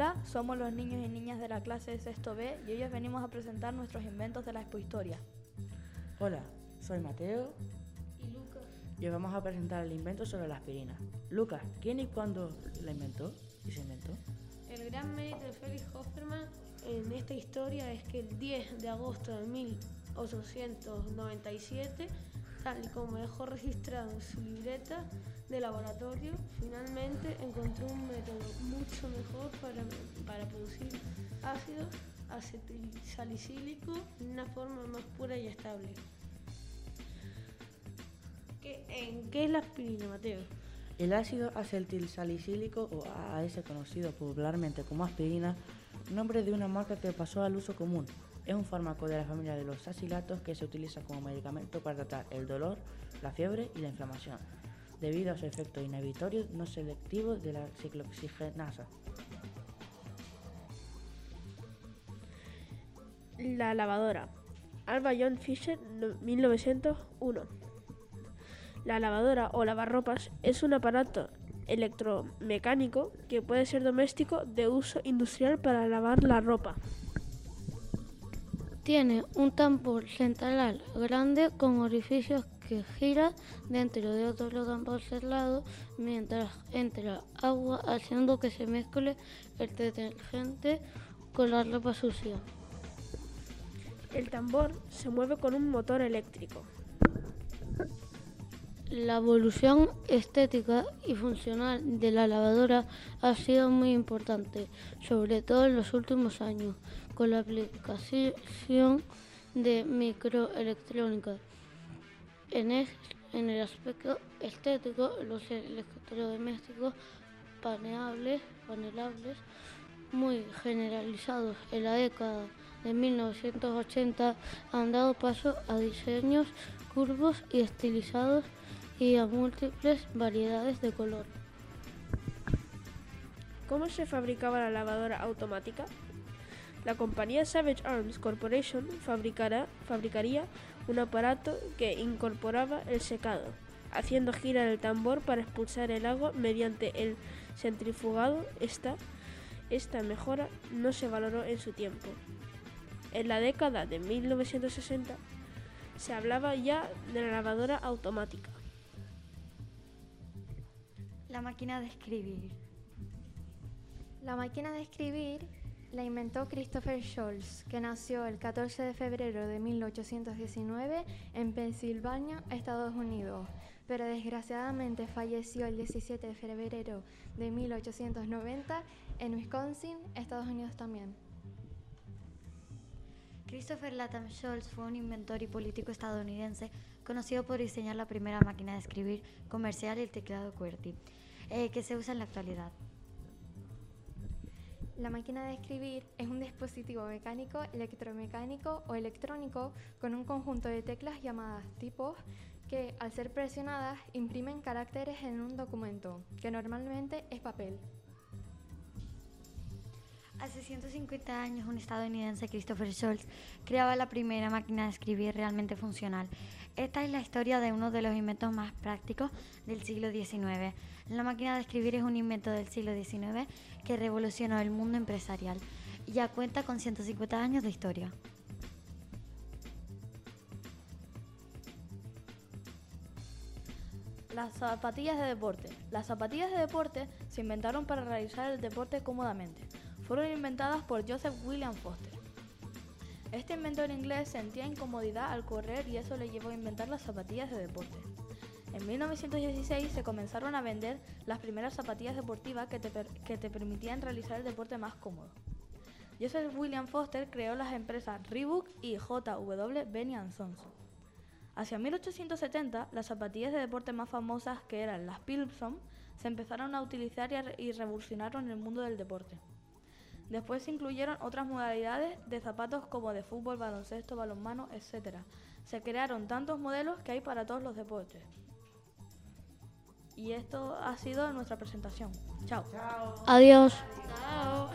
Hola, somos los niños y niñas de la clase de sexto B y hoy os venimos a presentar nuestros inventos de la expohistoria. Hola, soy Mateo y Lucas. Y hoy vamos a presentar el invento sobre la aspirina. Lucas, ¿quién y cuándo la inventó? ¿Y se inventó? El gran mérito de Felix Hoffmann en esta historia es que el 10 de agosto de 1897, tal y como dejó registrado en su libreta de laboratorio, finalmente encontró un método mucho mejor para, para producir ácido acetilsalicílico en una forma más pura y estable. ¿Qué, ¿En qué es la aspirina, Mateo? El ácido acetilsalicílico, o AAS conocido popularmente como aspirina, nombre de una marca que pasó al uso común. Es un fármaco de la familia de los acilatos que se utiliza como medicamento para tratar el dolor, la fiebre y la inflamación, debido a su efecto inhibitorio no selectivo de la ciclooxigenasa. La lavadora. Alba John Fisher, 1901. La lavadora o lavarropas es un aparato electromecánico que puede ser doméstico de uso industrial para lavar la ropa. Tiene un tambor central grande con orificios que gira dentro de otro tambor cerrado mientras entra agua haciendo que se mezcle el detergente con la ropa sucia. El tambor se mueve con un motor eléctrico. La evolución estética y funcional de la lavadora ha sido muy importante, sobre todo en los últimos años, con la aplicación de microelectrónica. En, el aspecto estético, los electrodomésticos paneables, panelables muy generalizados en la década de 1980 han dado paso a diseños curvos y estilizados y a múltiples variedades de color. ¿Cómo se fabricaba la lavadora automática? La compañía Savage Arms Corporation fabricará, fabricaría un aparato que incorporaba el secado, haciendo girar el tambor para expulsar el agua mediante el centrifugado. Esta, esta mejora no se valoró en su tiempo. En la década de 1960 se hablaba ya de la lavadora automática. La máquina de escribir. La máquina de escribir la inventó Christopher Scholz, que nació el 14 de febrero de 1819 en Pensilvania, Estados Unidos, pero desgraciadamente falleció el 17 de febrero de 1890 en Wisconsin, Estados Unidos también. Christopher Latham Scholz fue un inventor y político estadounidense conocido por diseñar la primera máquina de escribir comercial el teclado QWERTY, eh, que se usa en la actualidad. La máquina de escribir es un dispositivo mecánico, electromecánico o electrónico con un conjunto de teclas llamadas tipos que, al ser presionadas, imprimen caracteres en un documento, que normalmente es papel. Hace 150 años, un estadounidense, Christopher Scholz, creaba la primera máquina de escribir realmente funcional. Esta es la historia de uno de los inventos más prácticos del siglo XIX. La máquina de escribir es un invento del siglo XIX que revolucionó el mundo empresarial. Ya cuenta con 150 años de historia. Las zapatillas de deporte. Las zapatillas de deporte se inventaron para realizar el deporte cómodamente fueron inventadas por Joseph William Foster. Este inventor inglés sentía incomodidad al correr y eso le llevó a inventar las zapatillas de deporte. En 1916 se comenzaron a vender las primeras zapatillas deportivas que te, permitían realizar el deporte más cómodo. Joseph William Foster creó las empresas Reebok y JW Benny Sons. Hacia 1870, las zapatillas de deporte más famosas, que eran las Pilson, se empezaron a utilizar y revolucionaron el mundo del deporte. Después se incluyeron otras modalidades de zapatos como de fútbol, baloncesto, balonmano, etc. Se crearon tantos modelos que hay para todos los deportes. Y esto ha sido nuestra presentación. Chao. Chao. Adiós. Chao.